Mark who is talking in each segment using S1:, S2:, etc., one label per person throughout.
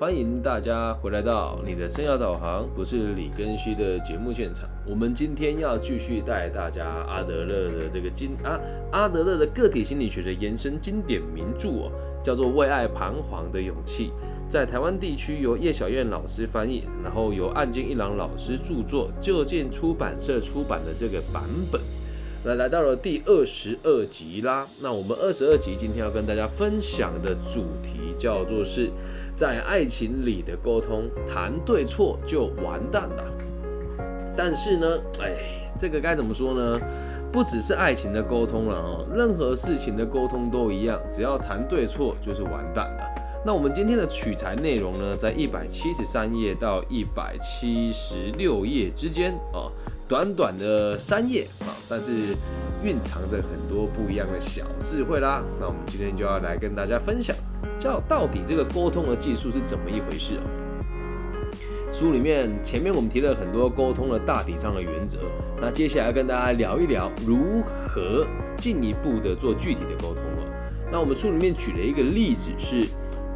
S1: 欢迎大家回来到你的生涯导航，不是李根旭的节目现场。我们今天要继续带大家阿德勒的这个经啊，阿德勒的个体心理学的延伸经典名著哦，叫做《为爱彷徨的勇气》，在台湾地区由叶小燕老师翻译，然后由岸见一郎老师著作，就近出版社出版的这个版本。来来到了第二十二集啦，那我们二十二集今天要跟大家分享的主题叫做是在爱情里的沟通，谈对错就完蛋了。但是呢，哎，这个该怎么说呢？不只是爱情的沟通了哦，任何事情的沟通都一样，只要谈对错就是完蛋了。那我们今天的取材内容呢，在一百七十三页到一百七十六页之间啊。短短的三页啊，但是蕴藏着很多不一样的小智慧啦。那我们今天就要来跟大家分享，叫到底这个沟通的技术是怎么一回事哦。书里面前面我们提了很多沟通的大体上的原则，那接下来跟大家聊一聊如何进一步的做具体的沟通哦。那我们书里面举了一个例子是，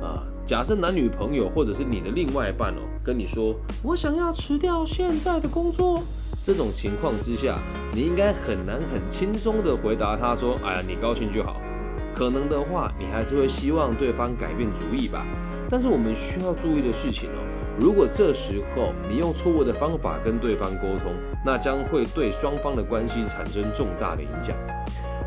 S1: 啊，假设男女朋友或者是你的另外一半哦，跟你说，我想要辞掉现在的工作。这种情况之下，你应该很难很轻松的回答他说：“哎呀，你高兴就好。”可能的话，你还是会希望对方改变主意吧。但是我们需要注意的事情哦，如果这时候你用错误的方法跟对方沟通，那将会对双方的关系产生重大的影响。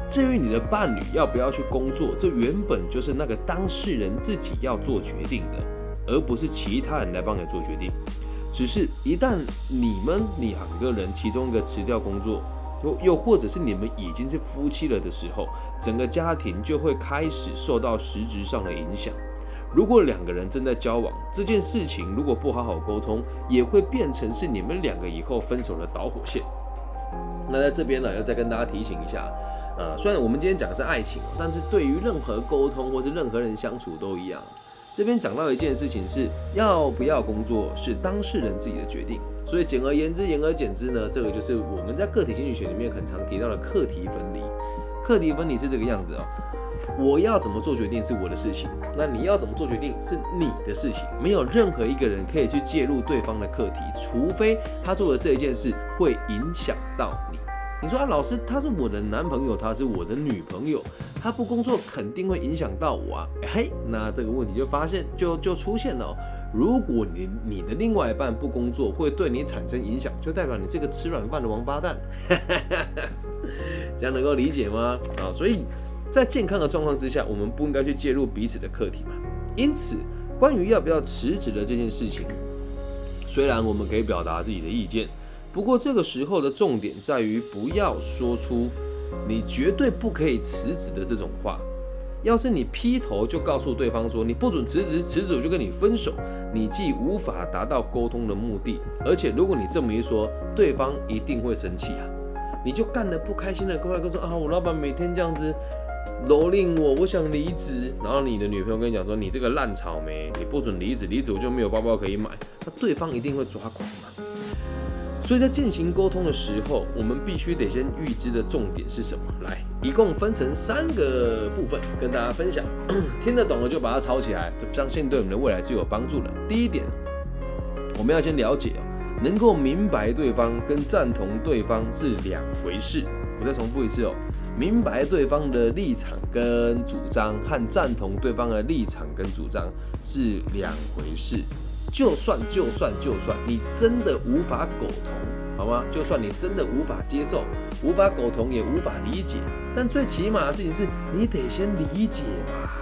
S1: 至于你的伴侣要不要去工作，这原本就是那个当事人自己要做决定的，而不是其他人来帮你做决定。只是，一旦你们两个人其中一个辞掉工作，又又或者是你们已经是夫妻了的时候，整个家庭就会开始受到实质上的影响。如果两个人正在交往，这件事情如果不好好沟通，也会变成是你们两个以后分手的导火线。那在这边呢，要再跟大家提醒一下，呃，虽然我们今天讲的是爱情，但是对于任何沟通或是任何人相处都一样。这边讲到一件事情是要不要工作是当事人自己的决定，所以简而言之，言而简之呢，这个就是我们在个体心理学里面很常提到的课题分离。课题分离是这个样子哦，我要怎么做决定是我的事情，那你要怎么做决定是你的事情，没有任何一个人可以去介入对方的课题，除非他做的这一件事会影响到。你说啊，老师，他是我的男朋友，他是我的女朋友，他不工作肯定会影响到我啊。嘿，那这个问题就发现就就出现了。如果你你的另外一半不工作会对你产生影响，就代表你这个吃软饭的王八蛋。这样能够理解吗？啊，所以在健康的状况之下，我们不应该去介入彼此的课题嘛。因此，关于要不要辞职的这件事情，虽然我们可以表达自己的意见。不过这个时候的重点在于，不要说出你绝对不可以辞职的这种话。要是你劈头就告诉对方说你不准辞职，辞职我就跟你分手，你既无法达到沟通的目的，而且如果你这么一说，对方一定会生气啊！你就干得不开心的，过来跟说啊，我老板每天这样子蹂躏我，我想离职。然后你的女朋友跟你讲说，你这个烂草莓，你不准离职，离职我就没有包包可以买，那对方一定会抓狂嘛。所以在进行沟通的时候，我们必须得先预知的重点是什么？来，一共分成三个部分跟大家分享，听得懂了就把它抄起来，就相信对我们的未来是有帮助的。第一点，我们要先了解。哦，能够明白对方跟赞同对方是两回事。我再重复一次哦，明白对方的立场跟主张和赞同对方的立场跟主张是两回事。就算就算就算你真的无法苟同，好吗？就算你真的无法接受、无法苟同也无法理解，但最起码的事情是你得先理解吧，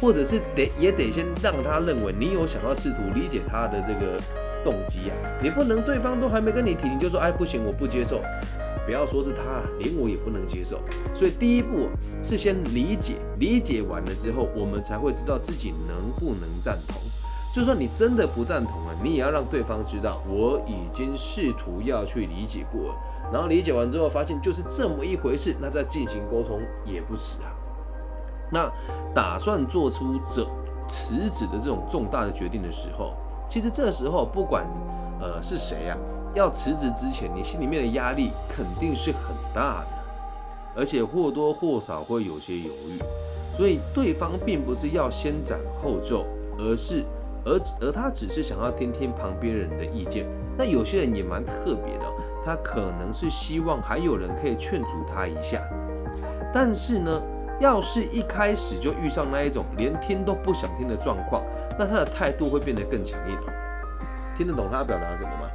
S1: 或者是得也得先让他认为你有想要试图理解他的这个动机啊。你不能对方都还没跟你提，你就说哎不行，我不接受。不要说是他，连我也不能接受。所以第一步是先理解，理解完了之后，我们才会知道自己能不能赞同。就算你真的不赞同啊，你也要让对方知道，我已经试图要去理解过了，然后理解完之后发现就是这么一回事，那再进行沟通也不迟啊。那打算做出这辞职的这种重大的决定的时候，其实这时候不管呃是谁啊，要辞职之前，你心里面的压力肯定是很大的，而且或多或少会有些犹豫，所以对方并不是要先斩后奏，而是。而而他只是想要听听旁边人的意见。那有些人也蛮特别的，他可能是希望还有人可以劝阻他一下。但是呢，要是一开始就遇上那一种连听都不想听的状况，那他的态度会变得更强硬。听得懂他表达什么吗？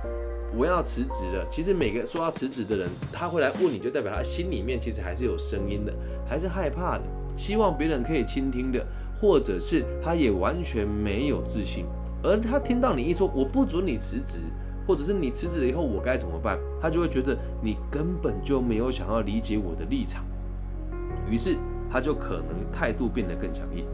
S1: 我要辞职了。其实每个说要辞职的人，他会来问你，就代表他心里面其实还是有声音的，还是害怕的，希望别人可以倾听的，或者是他也完全没有自信。而他听到你一说我不准你辞职，或者是你辞职了以后我该怎么办，他就会觉得你根本就没有想要理解我的立场，于是他就可能态度变得更强硬。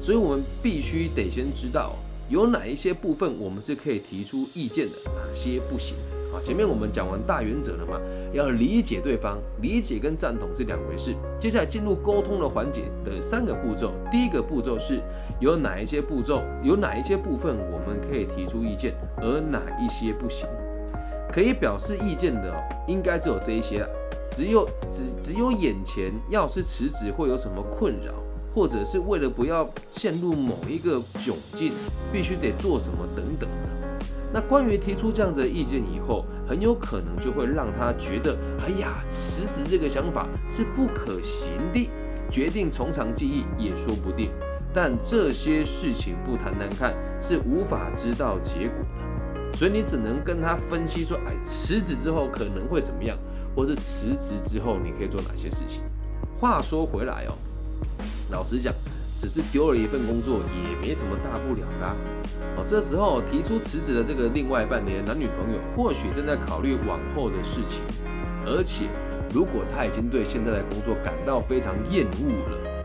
S1: 所以我们必须得先知道。有哪一些部分我们是可以提出意见的，哪些不行？啊，前面我们讲完大原则了嘛，要理解对方，理解跟赞同是两回事。接下来进入沟通的环节的三个步骤，第一个步骤是有哪一些步骤，有哪一些部分我们可以提出意见，而哪一些不行？可以表示意见的，应该只有这一些了。只有只只有眼前要是辞职会有什么困扰？或者是为了不要陷入某一个窘境，必须得做什么等等。那关于提出这样子的意见以后，很有可能就会让他觉得，哎呀，辞职这个想法是不可行的，决定从长计议也说不定。但这些事情不谈谈看，是无法知道结果的。所以你只能跟他分析说，哎，辞职之后可能会怎么样，或是辞职之后你可以做哪些事情。话说回来哦。老实讲，只是丢了一份工作，也没什么大不了的。哦，这时候提出辞职的这个另外半年男女朋友，或许正在考虑往后的事情。而且，如果他已经对现在的工作感到非常厌恶了，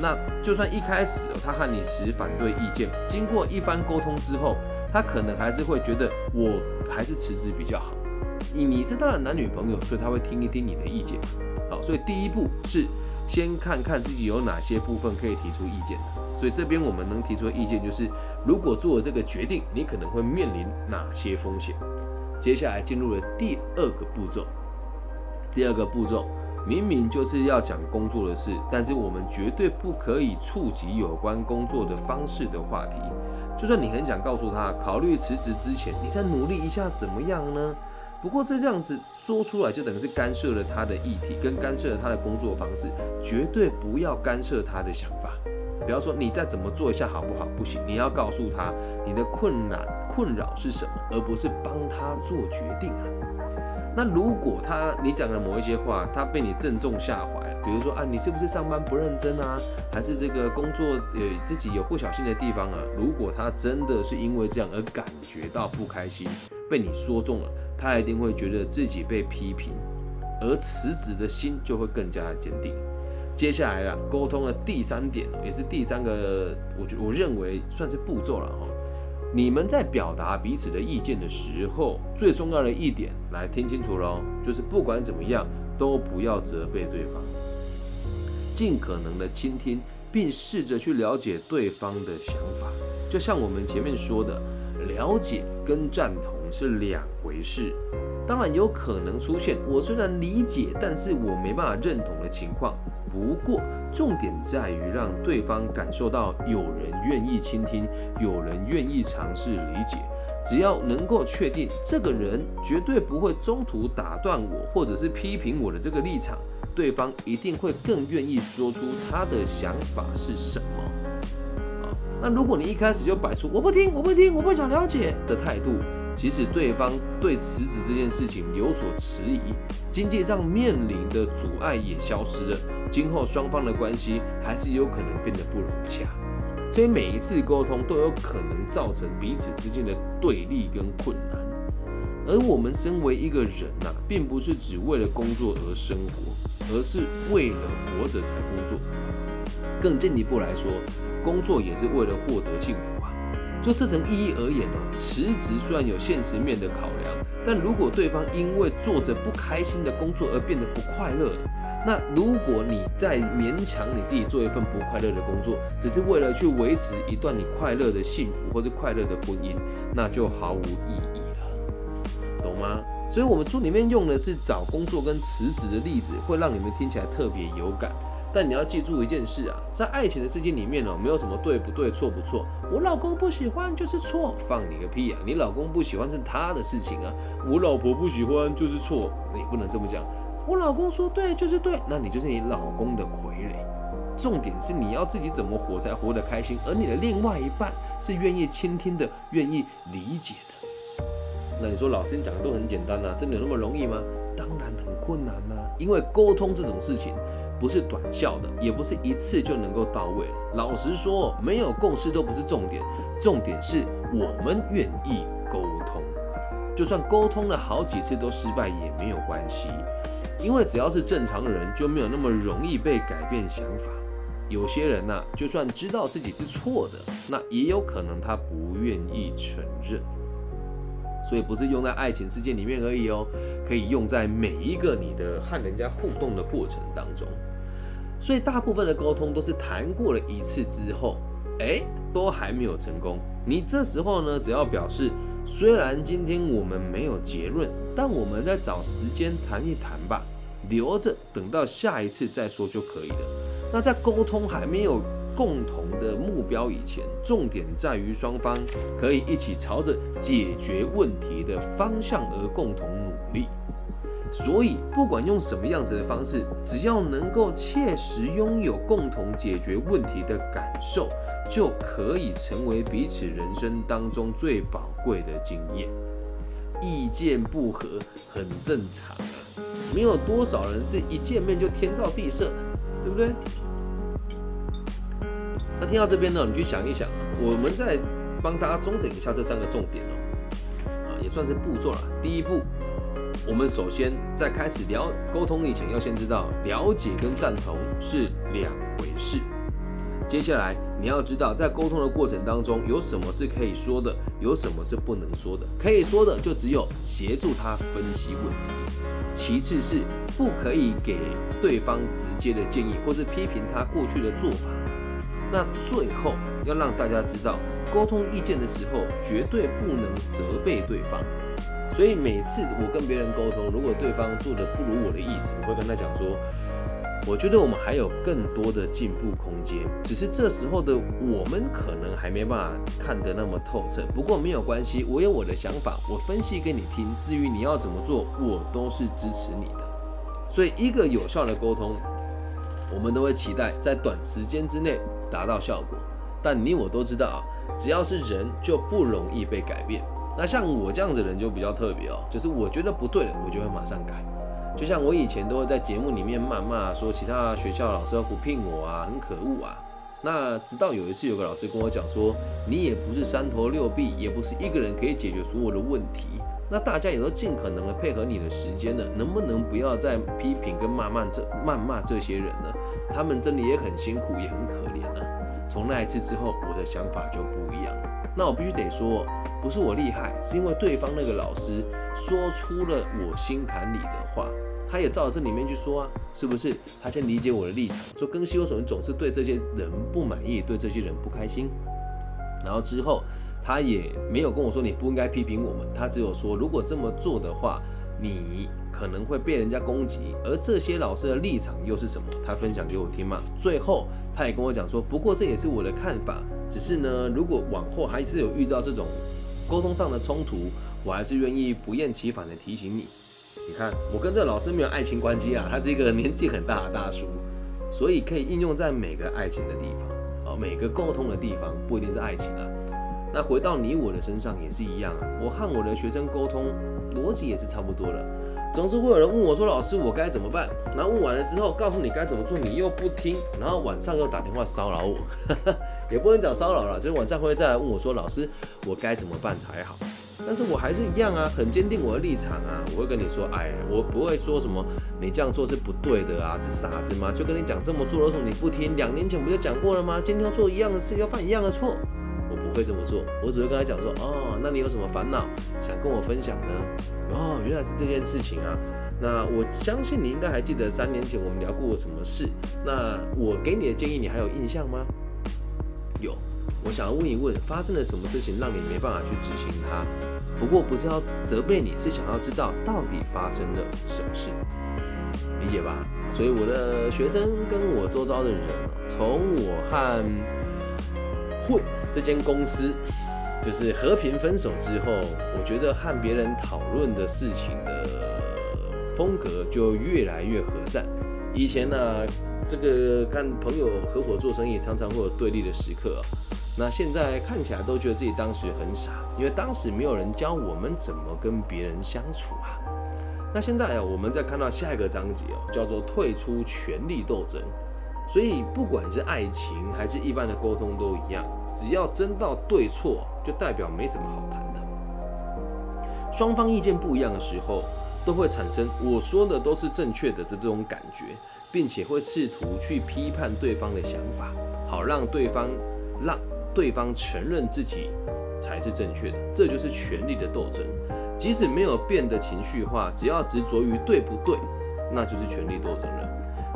S1: 那就算一开始他和你持反对意见，经过一番沟通之后，他可能还是会觉得我还是辞职比较好。你你是他的男女朋友，所以他会听一听你的意见。好，所以第一步是。先看看自己有哪些部分可以提出意见的，所以这边我们能提出的意见就是，如果做了这个决定，你可能会面临哪些风险。接下来进入了第二个步骤，第二个步骤明明就是要讲工作的事，但是我们绝对不可以触及有关工作的方式的话题。就算你很想告诉他，考虑辞职之前，你再努力一下怎么样呢？不过这样子说出来，就等于是干涉了他的议题，跟干涉了他的工作方式，绝对不要干涉他的想法。比方说，你再怎么做一下好不好？不行，你要告诉他你的困难、困扰是什么，而不是帮他做决定啊。那如果他你讲的某一些话，他被你正中下怀，比如说啊，你是不是上班不认真啊？还是这个工作呃自己有不小心的地方啊？如果他真的是因为这样而感觉到不开心，被你说中了。他一定会觉得自己被批评，而辞职的心就会更加的坚定。接下来了，沟通的第三点，也是第三个，我觉我认为算是步骤了哈。你们在表达彼此的意见的时候，最重要的一点，来听清楚喽，就是不管怎么样，都不要责备对方，尽可能的倾听，并试着去了解对方的想法。就像我们前面说的，了解跟赞同。是两回事，当然有可能出现我虽然理解，但是我没办法认同的情况。不过重点在于让对方感受到有人愿意倾听，有人愿意尝试理解。只要能够确定这个人绝对不会中途打断我，或者是批评我的这个立场，对方一定会更愿意说出他的想法是什么。啊，那如果你一开始就摆出我不听，我不听，我不想了解的态度。即使对方对辞职这件事情有所迟疑，经济上面临的阻碍也消失了，今后双方的关系还是有可能变得不融洽。所以每一次沟通都有可能造成彼此之间的对立跟困难。而我们身为一个人呐，并不是只为了工作而生活，而是为了活着才工作。更进一步来说，工作也是为了获得幸福。就这层意义而言哦，辞职虽然有现实面的考量，但如果对方因为做着不开心的工作而变得不快乐了，那如果你在勉强你自己做一份不快乐的工作，只是为了去维持一段你快乐的幸福或是快乐的婚姻，那就毫无意义了，懂吗？所以，我们书里面用的是找工作跟辞职的例子，会让你们听起来特别有感。但你要记住一件事啊，在爱情的世界里面哦，没有什么对不对、错不错。我老公不喜欢就是错，放你个屁啊！你老公不喜欢是他的事情啊，我老婆不喜欢就是错，你不能这么讲。我老公说对就是对，那你就是你老公的傀儡。重点是你要自己怎么活才活得开心，而你的另外一半是愿意倾听的、愿意理解的。那你说老师你讲的都很简单啊，真的有那么容易吗？当然很困难呐，因为沟通这种事情。不是短效的，也不是一次就能够到位。老实说，没有共识都不是重点，重点是我们愿意沟通。就算沟通了好几次都失败也没有关系，因为只要是正常人，就没有那么容易被改变想法。有些人呐，就算知道自己是错的，那也有可能他不愿意承认。所以不是用在爱情世界里面而已哦，可以用在每一个你的和人家互动的过程当中。所以大部分的沟通都是谈过了一次之后，哎，都还没有成功。你这时候呢，只要表示，虽然今天我们没有结论，但我们再找时间谈一谈吧，留着等到下一次再说就可以了。那在沟通还没有共同的目标以前，重点在于双方可以一起朝着解决问题的方向而共同努力。所以，不管用什么样子的方式，只要能够切实拥有共同解决问题的感受，就可以成为彼此人生当中最宝贵的经验。意见不合很正常啊，没有多少人是一见面就天造地设的，对不对？那听到这边呢，你去想一想，我们再帮大家中整一下这三个重点哦，啊，也算是步骤了。第一步。我们首先在开始聊沟通以前，要先知道了解跟赞同是两回事。接下来你要知道，在沟通的过程当中，有什么是可以说的，有什么是不能说的。可以说的就只有协助他分析问题，其次是不可以给对方直接的建议，或是批评他过去的做法。那最后要让大家知道，沟通意见的时候，绝对不能责备对方。所以每次我跟别人沟通，如果对方做的不如我的意思，我会跟他讲说，我觉得我们还有更多的进步空间，只是这时候的我们可能还没办法看得那么透彻。不过没有关系，我有我的想法，我分析给你听。至于你要怎么做，我都是支持你的。所以一个有效的沟通，我们都会期待在短时间之内达到效果。但你我都知道啊，只要是人，就不容易被改变。那像我这样子的人就比较特别哦，就是我觉得不对了，我就会马上改。就像我以前都会在节目里面谩骂说其他学校老师要不聘我啊，很可恶啊。那直到有一次有个老师跟我讲说，你也不是三头六臂，也不是一个人可以解决所有的问题。那大家也都尽可能的配合你的时间了，能不能不要再批评跟谩骂这谩骂这些人呢？他们真的也很辛苦，也很可怜啊。从那一次之后，我的想法就不一样。那我必须得说。不是我厉害，是因为对方那个老师说出了我心坎里的话，他也照着这里面去说啊，是不是？他先理解我的立场，说庚希为什么总是对这些人不满意，对这些人不开心。然后之后他也没有跟我说你不应该批评我们，他只有说如果这么做的话，你可能会被人家攻击。而这些老师的立场又是什么？他分享给我听嘛。最后他也跟我讲说，不过这也是我的看法，只是呢，如果往后还是有遇到这种。沟通上的冲突，我还是愿意不厌其烦的提醒你。你看，我跟这老师没有爱情关系啊，他是一个年纪很大的大叔，所以可以应用在每个爱情的地方，哦，每个沟通的地方，不一定是爱情啊。那回到你我的身上也是一样啊，我和我的学生沟通逻辑也是差不多的。总是会有人问我说：“老师，我该怎么办？”然后问完了之后，告诉你该怎么做，你又不听，然后晚上又打电话骚扰我。也不能讲骚扰了，就是晚上会再来问我说：“老师，我该怎么办才好？”但是我还是一样啊，很坚定我的立场啊。我会跟你说：“哎，我不会说什么你这样做是不对的啊，是傻子吗？”就跟你讲这么做的时候你不听，两年前不就讲过了吗？今天要做一样的事，要犯一样的错，我不会这么做。我只会跟他讲说：“哦，那你有什么烦恼想跟我分享呢？”哦，原来是这件事情啊。那我相信你应该还记得三年前我们聊过什么事。那我给你的建议，你还有印象吗？有，我想要问一问，发生了什么事情让你没办法去执行它？不过不是要责备你，是想要知道到底发生了什么事，理解吧？所以我的学生跟我周遭的人，从我和混这间公司就是和平分手之后，我觉得和别人讨论的事情的风格就越来越和善。以前呢，这个跟朋友合伙做生意，常常会有对立的时刻。那现在看起来都觉得自己当时很傻，因为当时没有人教我们怎么跟别人相处啊。那现在啊，我们再看到下一个章节哦，叫做退出权力斗争。所以不管是爱情还是一般的沟通都一样，只要争到对错，就代表没什么好谈的。双方意见不一样的时候，都会产生我说的都是正确的的这种感觉，并且会试图去批判对方的想法，好让对方让对方承认自己才是正确的。这就是权力的斗争。即使没有变得情绪化，只要执着于对不对，那就是权力斗争了。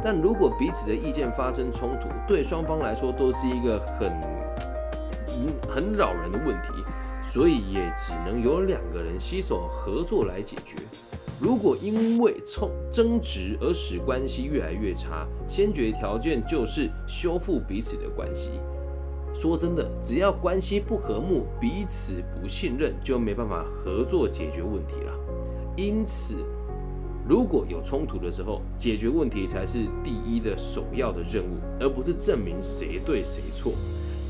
S1: 但如果彼此的意见发生冲突，对双方来说都是一个很很扰人的问题，所以也只能有两个人携手合作来解决。如果因为冲争执而使关系越来越差，先决条件就是修复彼此的关系。说真的，只要关系不和睦，彼此不信任，就没办法合作解决问题了。因此，如果有冲突的时候，解决问题才是第一的首要的任务，而不是证明谁对谁错。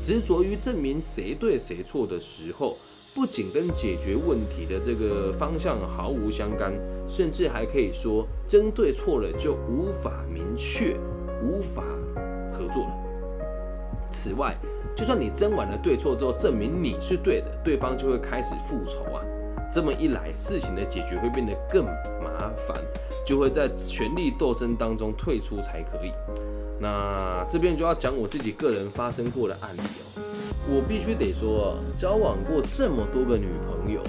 S1: 执着于证明谁对谁错的时候，不仅跟解决问题的这个方向毫无相干，甚至还可以说，争对错了就无法明确，无法合作了。此外，就算你争完了对错之后，证明你是对的，对方就会开始复仇啊。这么一来，事情的解决会变得更麻烦，就会在权力斗争当中退出才可以。那这边就要讲我自己个人发生过的案例哦。我必须得说，交往过这么多个女朋友，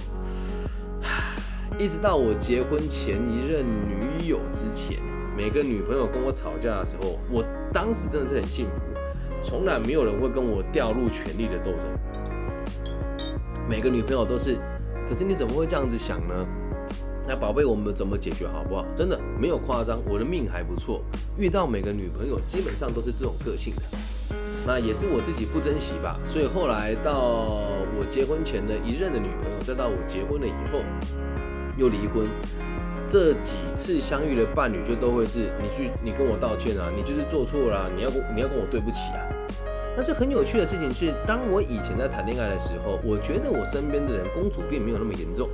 S1: 一直到我结婚前一任女友之前，每个女朋友跟我吵架的时候，我当时真的是很幸福。从来没有人会跟我掉入权力的斗争。每个女朋友都是，可是你怎么会这样子想呢？那宝贝，我们怎么解决好不好？真的没有夸张，我的命还不错，遇到每个女朋友基本上都是这种个性的。那也是我自己不珍惜吧。所以后来到我结婚前的一任的女朋友，再到我结婚了以后又离婚。这几次相遇的伴侣就都会是你去，你跟我道歉啊，你就是做错了，你要跟你要跟我对不起啊。但是很有趣的事情是，当我以前在谈恋爱的时候，我觉得我身边的人公主病没有那么严重。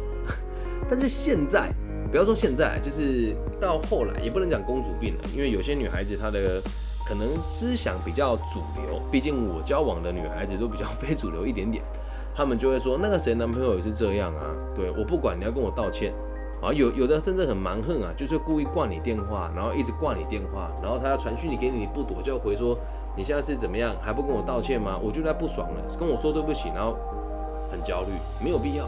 S1: 但是现在，不要说现在，就是到后来也不能讲公主病了，因为有些女孩子她的可能思想比较主流，毕竟我交往的女孩子都比较非主流一点点，她们就会说那个谁男朋友也是这样啊，对我不管你要跟我道歉。啊，有有的甚至很蛮横啊，就是故意挂你电话，然后一直挂你电话，然后他要传讯息给你，你不躲就回说你现在是怎么样，还不跟我道歉吗？我就在不爽了，跟我说对不起，然后很焦虑，没有必要。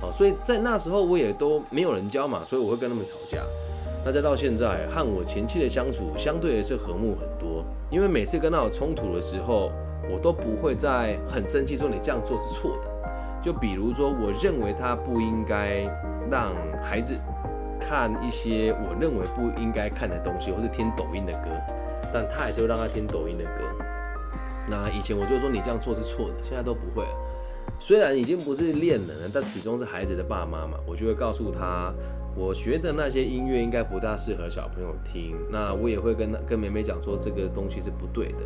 S1: 啊，所以在那时候我也都没有人教嘛，所以我会跟他们吵架。那再到现在和我前妻的相处，相对的是和睦很多，因为每次跟他有冲突的时候，我都不会再很生气说你这样做是错的。就比如说，我认为他不应该让孩子看一些我认为不应该看的东西，或是听抖音的歌，但他还是会让他听抖音的歌。那以前我就说你这样做是错的，现在都不会。虽然已经不是恋人了，但始终是孩子的爸妈嘛，我就会告诉他，我学的那些音乐应该不大适合小朋友听。那我也会跟跟妹妹讲说，这个东西是不对的。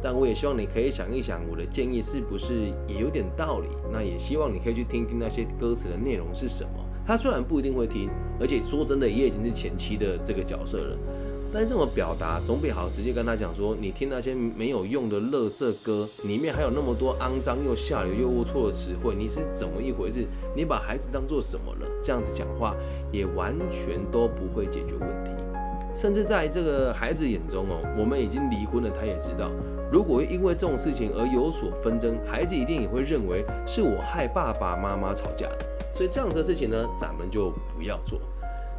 S1: 但我也希望你可以想一想，我的建议是不是也有点道理？那也希望你可以去听听那些歌词的内容是什么。他虽然不一定会听，而且说真的，也已经是前期的这个角色了。但是这么表达总比好直接跟他讲说，你听那些没有用的垃圾歌，里面还有那么多肮脏又下流又龌龊的词汇，你是怎么一回事？你把孩子当做什么了？这样子讲话也完全都不会解决问题。甚至在这个孩子眼中哦，我们已经离婚了，他也知道。如果因为这种事情而有所纷争，孩子一定也会认为是我害爸爸妈妈吵架的。所以这样子的事情呢，咱们就不要做，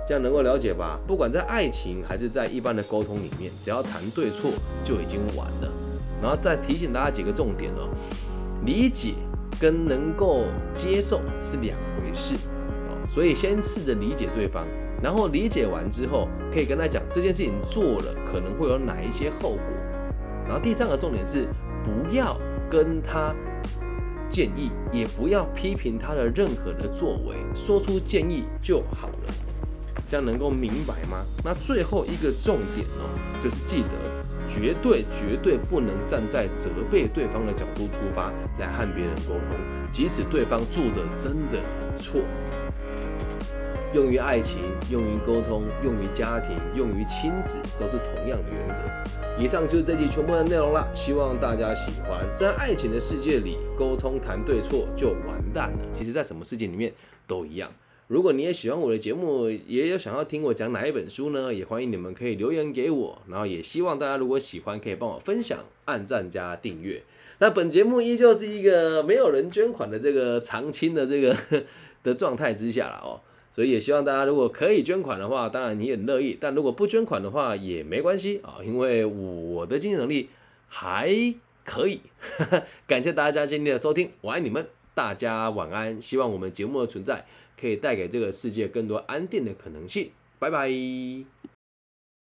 S1: 这样能够了解吧？不管在爱情还是在一般的沟通里面，只要谈对错就已经完了。然后再提醒大家几个重点哦，理解跟能够接受是两回事哦。所以先试着理解对方，然后理解完之后，可以跟他讲这件事情做了可能会有哪一些后果。然后第三个重点是，不要跟他建议，也不要批评他的任何的作为，说出建议就好了。这样能够明白吗？那最后一个重点哦，就是记得绝对绝对不能站在责备对方的角度出发来和别人沟通，即使对方做的真的很错。用于爱情、用于沟通、用于家庭、用于亲子，都是同样的原则。以上就是这集全部的内容了，希望大家喜欢。在爱情的世界里，沟通谈对错就完蛋了。其实，在什么世界里面都一样。如果你也喜欢我的节目，也有想要听我讲哪一本书呢？也欢迎你们可以留言给我。然后也希望大家如果喜欢，可以帮我分享、按赞加订阅。那本节目依旧是一个没有人捐款的这个长青的这个 的状态之下了哦。所以也希望大家如果可以捐款的话，当然你很乐意；但如果不捐款的话也没关系啊，因为我的经济能力还可以。感谢大家今天的收听，我爱你们，大家晚安。希望我们节目的存在可以带给这个世界更多安定的可能性。拜拜。